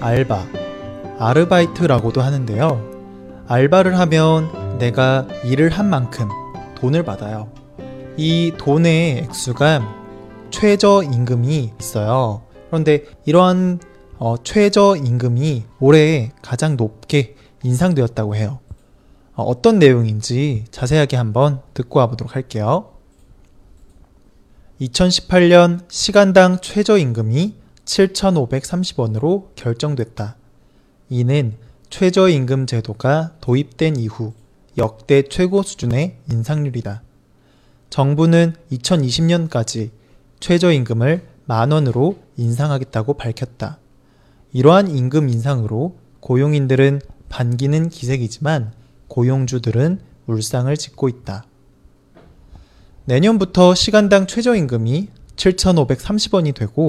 알바, 아르바이트라고도 하는데요. 알바를 하면 내가 일을 한 만큼 돈을 받아요. 이 돈의 액수가 최저임금이 있어요. 그런데 이러한 어, 최저임금이 올해 가장 높게 인상되었다고 해요. 어, 떤 내용인지 자세하게 한번 듣고 와보도록 할게요. 2018년 시간당 최저임금이 7,530원으로 결정됐다. 이는 최저임금 제도가 도입된 이후 역대 최고 수준의 인상률이다. 정부는 2020년까지 최저임금을 만 원으로 인상하겠다고 밝혔다. 이러한 임금 인상으로 고용인들은 반기는 기색이지만 고용주들은 울상을 짓고 있다. 내년부터 시간당 최저임금이 7,530원이 되고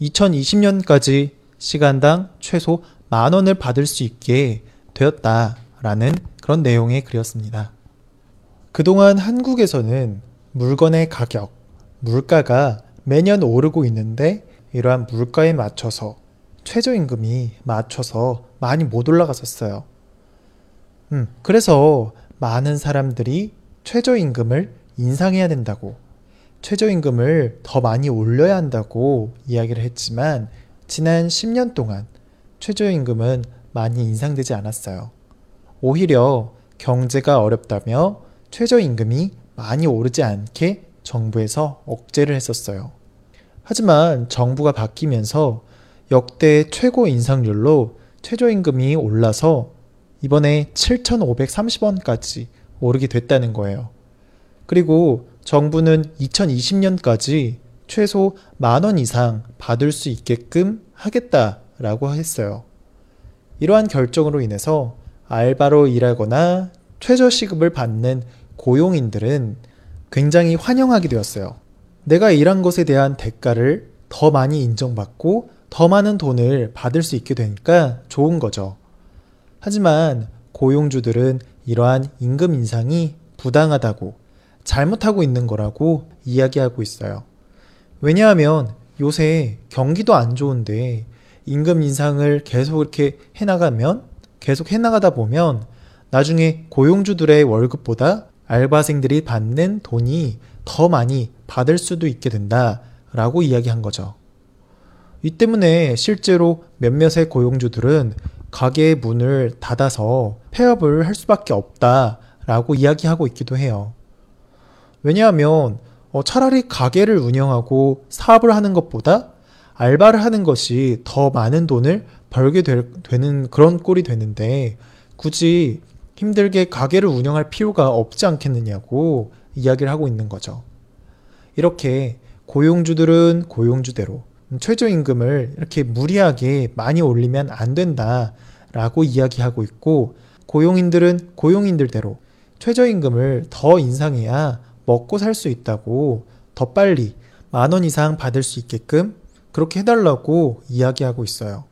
2020년까지 시간당 최소 만 원을 받을 수 있게 되었다라는 그런 내용의 글이었습니다. 그동안 한국에서는 물건의 가격, 물가가 매년 오르고 있는데 이러한 물가에 맞춰서 최저임금이 맞춰서 많이 못 올라갔었어요. 음, 그래서 많은 사람들이 최저임금을 인상해야 된다고, 최저임금을 더 많이 올려야 한다고 이야기를 했지만, 지난 10년 동안 최저임금은 많이 인상되지 않았어요. 오히려 경제가 어렵다며 최저임금이 많이 오르지 않게 정부에서 억제를 했었어요. 하지만 정부가 바뀌면서 역대 최고 인상률로 최저임금이 올라서 이번에 7,530원까지 오르게 됐다는 거예요. 그리고 정부는 2020년까지 최소 만 원 이상 받을 수 있게끔 하겠다라고 했어요. 이러한 결정으로 인해서 알바로 일하거나 최저시급을 받는 고용인들은 굉장히 환영하게 되었어요. 내가 일한 것에 대한 대가를 더 많이 인정받고 더 많은 돈을 받을 수 있게 되니까 좋은 거죠. 하지만 고용주들은 이러한 임금 인상이 부당하다고 잘못하고 있는 거라고 이야기하고 있어요. 왜냐하면 요새 경기도 안 좋은데 임금 인상을 계속 이렇게 해나가면 계속 해나가다 보면 나중에 고용주들의 월급보다 알바생들이 받는 돈이 더 많이 받을 수도 있게 된다라고 이야기한 거죠. 이 때문에 실제로 몇몇의 고용주들은 가게의 문을 닫아서 폐업을 할 수밖에 없다라고 이야기하고 있기도 해요. 왜냐하면 어, 차라리 가게를 운영하고 사업을 하는 것보다 알바를 하는 것이 더 많은 돈을 벌게 될, 되는 그런 꼴이 되는데 굳이 힘들게 가게를 운영할 필요가 없지 않겠느냐고 이야기를 하고 있는 거죠. 이렇게 고용주들은 고용주대로 최저임금을 이렇게 무리하게 많이 올리면 안 된다라고 이야기하고 있고 고용인들은 고용인들대로 최저임금을 더 인상해야 먹고 살 수 있다고 더 빨리 만 원 이상 받을 수 있게끔 그렇게 해달라고 이야기하고 있어요.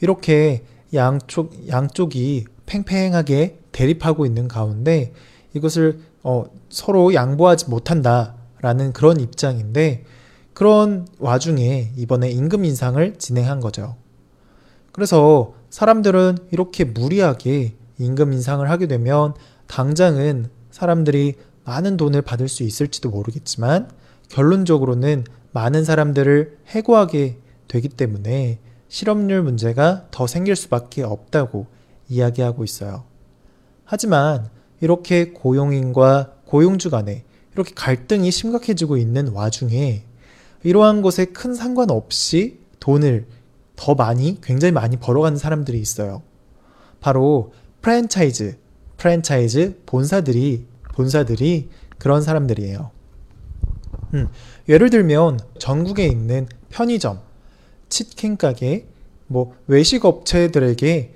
이렇게 양쪽, 양쪽이 팽팽하게 대립하고 있는 가운데 이것을 어, 서로 양보하지 못한다라는 그런 입장인데 그런 와중에 이번에 임금 인상을 진행한 거죠. 그래서 사람들은 이렇게 무리하게 임금 인상을 하게 되면 당장은 사람들이 많은 돈을 받을 수 있을지도 모르겠지만 결론적으로는 많은 사람들을 해고하게 되기 때문에 실업률 문제가 더 생길 수밖에 없다고 이야기하고 있어요. 하지만 이렇게 고용인과 고용주 간에 이렇게 갈등이 심각해지고 있는 와중에 이러한 것에 큰 상관없이 돈을 더 많이, 굉장히 많이 벌어가는 사람들이 있어요. 바로 프랜차이즈, 프랜차이즈 본사들이, 본사들이 그런 사람들이에요. 음, 예를 들면 전국에 있는 편의점, 치킨 가게, 뭐 외식 업체들에게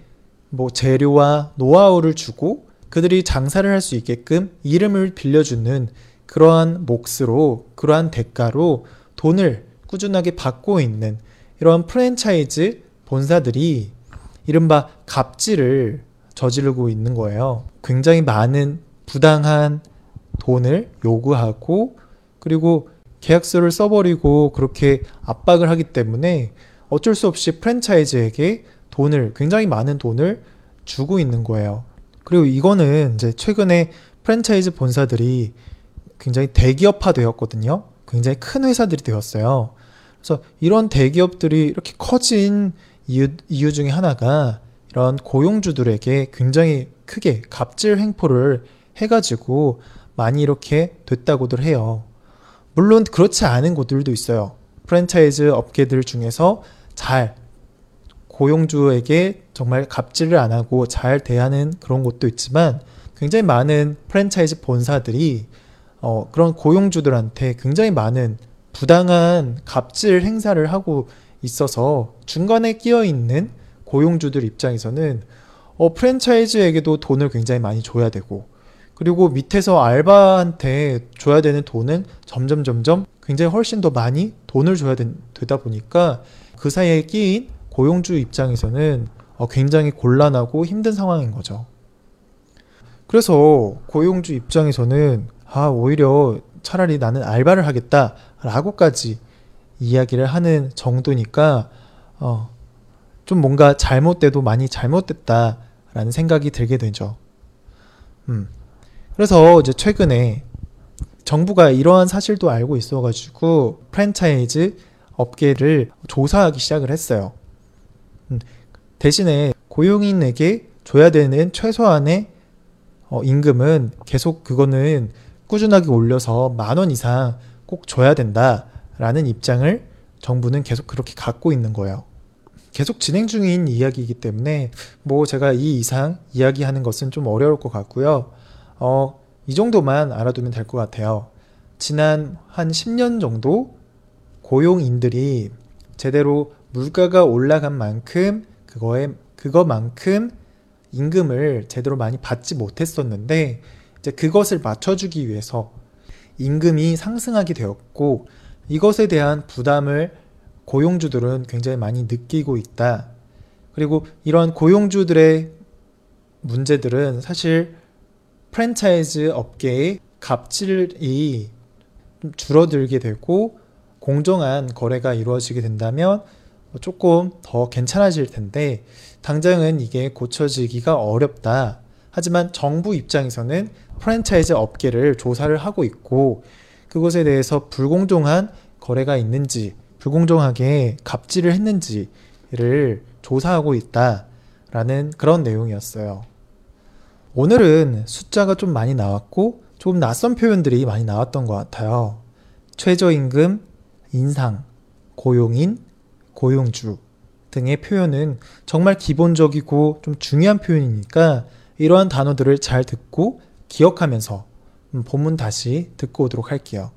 뭐 재료와 노하우를 주고 그들이 장사를 할 수 있게끔 이름을 빌려주는 그러한 몫으로 그러한 대가로 돈을 꾸준하게 받고 있는 이러한 프랜차이즈 본사들이 이른바 갑질을 저지르고 있는 거예요. 굉장히 많은 부당한 돈을 요구하고 그리고 계약서를 써버리고 그렇게 압박을 하기 때문에 어쩔 수 없이 프랜차이즈에게 돈을 굉장히 많은 돈을 주고 있는 거예요. 그리고 이거는 이제 최근에 프랜차이즈 본사들이 굉장히 대기업화 되었거든요. 굉장히 큰 회사들이 되었어요. 그래서 이런 대기업들이 이렇게 커진 이유, 이유 중에 하나가 이런 고용주들에게 굉장히 크게 갑질 횡포를 해가지고 많이 이렇게 됐다고들 해요. 물론 그렇지 않은 곳들도 있어요. 프랜차이즈 업계들 중에서 잘 고용주에게 정말 갑질을 안 하고 잘 대하는 그런 곳도 있지만 굉장히 많은 프랜차이즈 본사들이 어, 그런 고용주들한테 굉장히 많은 부당한 갑질 행사를 하고 있어서 중간에 끼어 있는 고용주들 입장에서는 어, 프랜차이즈에게도 돈을 굉장히 많이 줘야 되고 그리고 밑에서 알바한테 줘야 되는 돈은 점점 점점 굉장히 훨씬 더 많이 돈을 줘야 되, 다 보니까 그 사이에 끼인 고용주 입장에서는 어, 굉장히 곤란하고 힘든 상황인 거죠. 그래서 고용주 입장에서는 아, 오히려 차라리 나는 알바를 하겠다라고까지 이야기를 하는 정도니까 어, 좀 뭔가 잘못돼도 많이 잘못됐다라는 생각이 들게 되죠. 음. 그래서 이제 최근에 정부가 이러한 사실도 알고 있어가지고 프랜차이즈 업계를 조사하기 시작을 했어요. 음, 대신에 고용인에게 줘야 되는 최소한의 어, 임금은 계속 그거는 꾸준하게 올려서 만 원 이상 꼭 줘야 된다라는 입장을 정부는 계속 그렇게 갖고 있는 거예요. 계속 진행 중인 이야기이기 때문에 뭐 제가 이 이상 이야기하는 것은 좀 어려울 것 같고요. 어, 이 정도만 알아두면 될 것 같아요. 지난 한 10년 정도 고용인들이 제대로 물가가 올라간 만큼 그거에 그거만큼 임금을 제대로 많이 받지 못했었는데 이제 그것을 맞춰주기 위해서 임금이 상승하게 되었고 이것에 대한 부담을 고용주들은 굉장히 많이 느끼고 있다. 그리고 이런 고용주들의 문제들은 사실 프랜차이즈 업계의 갑질이 줄어들게 되고 공정한 거래가 이루어지게 된다면 조금 더 괜찮아질 텐데 당장은 이게 고쳐지기가 어렵다. 하지만 정부 입장에서는 프랜차이즈 업계를 조사를 하고 있고 그것에 대해서 불공정한 거래가 있는지 불공정하게 갑질을 했는지를 조사하고 있다라는 그런 내용이었어요. 오늘은 숫자가 좀 많이 나왔고 조금 낯선 표현들이 많이 나왔던 것 같아요. 최저임금, 인상, 고용인, 고용주 등의 표현은 정말 기본적이고 좀 중요한 표현이니까 이러한 단어들을 잘 듣고 기억하면서 음, 본문 다시 듣고 오도록 할게요.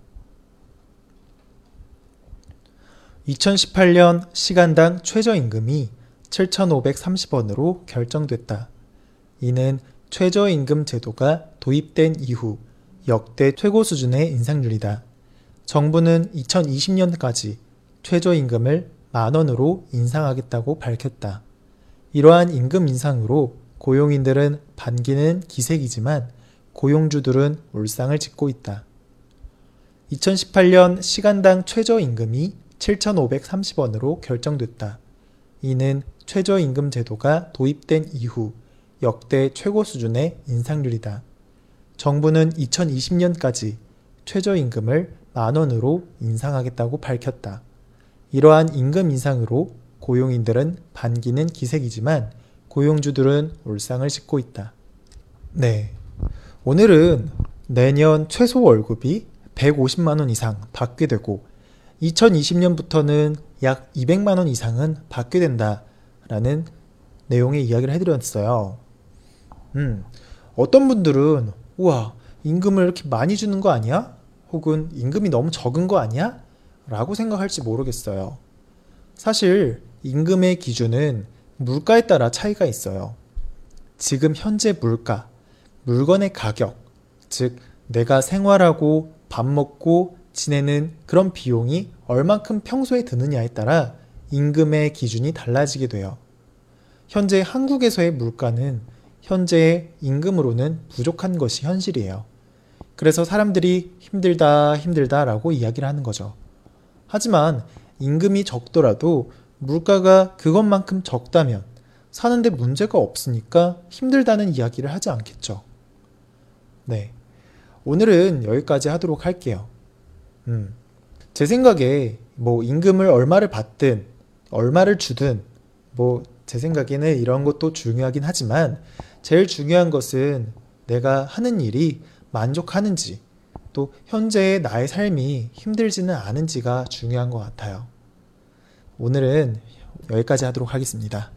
2018년 시간당 최저임금이 7,530원으로 결정됐다. 이는 최저임금 제도가 도입된 이후 역대 최고 수준의 인상률이다. 정부는 2020년까지 최저임금을 만 원으로 인상하겠다고 밝혔다. 이러한 임금 인상으로 고용인들은 반기는 기색이지만 고용주들은 울상을 짓고 있다. 2018년 시간당 최저임금이 7,530원으로 결정됐다. 이는 최저임금 제도가 도입된 이후 역대 최고 수준의 인상률이다. 정부는 2020년까지 최저임금을 만 원으로 인상하겠다고 밝혔다. 이러한 임금 인상으로 고용인들은 반기는 기색이지만 고용주들은 울상을 싣고 있다. 네. 오늘은 내년 최소 월급이 150만원 이상 받게 되고 2020년부터는 약 200만원 이상은 받게 된다 라는 내용의 이야기를 해드렸어요. 음, 어떤 분들은 우와 임금을 이렇게 많이 주는 거 아니야? 혹은 임금이 너무 적은 거 아니야? 라고 생각할지 모르겠어요. 사실 임금의 기준은 물가에 따라 차이가 있어요. 지금 현재 물가, 물건의 가격, 즉 내가 생활하고 밥 먹고 지내는 그런 비용이 얼만큼 평소에 드느냐에 따라 임금의 기준이 달라지게 돼요. 현재 한국에서의 물가는 현재의 임금으로는 부족한 것이 현실이에요. 그래서 사람들이 힘들다, 힘들다 라고 이야기를 하는 거죠. 하지만 임금이 적더라도 물가가 그것만큼 적다면 사는데 문제가 없으니까 힘들다는 이야기를 하지 않겠죠. 네. 오늘은 여기까지 하도록 할게요. 음. 제 생각에 뭐 임금을 얼마를 받든 얼마를 주든 뭐 제 생각에는 이런 것도 중요하긴 하지만 제일 중요한 것은 내가 하는 일이 만족하는지 또 현재의 나의 삶이 힘들지는 않은지가 중요한 것 같아요. 오늘은 여기까지 하도록 하겠습니다.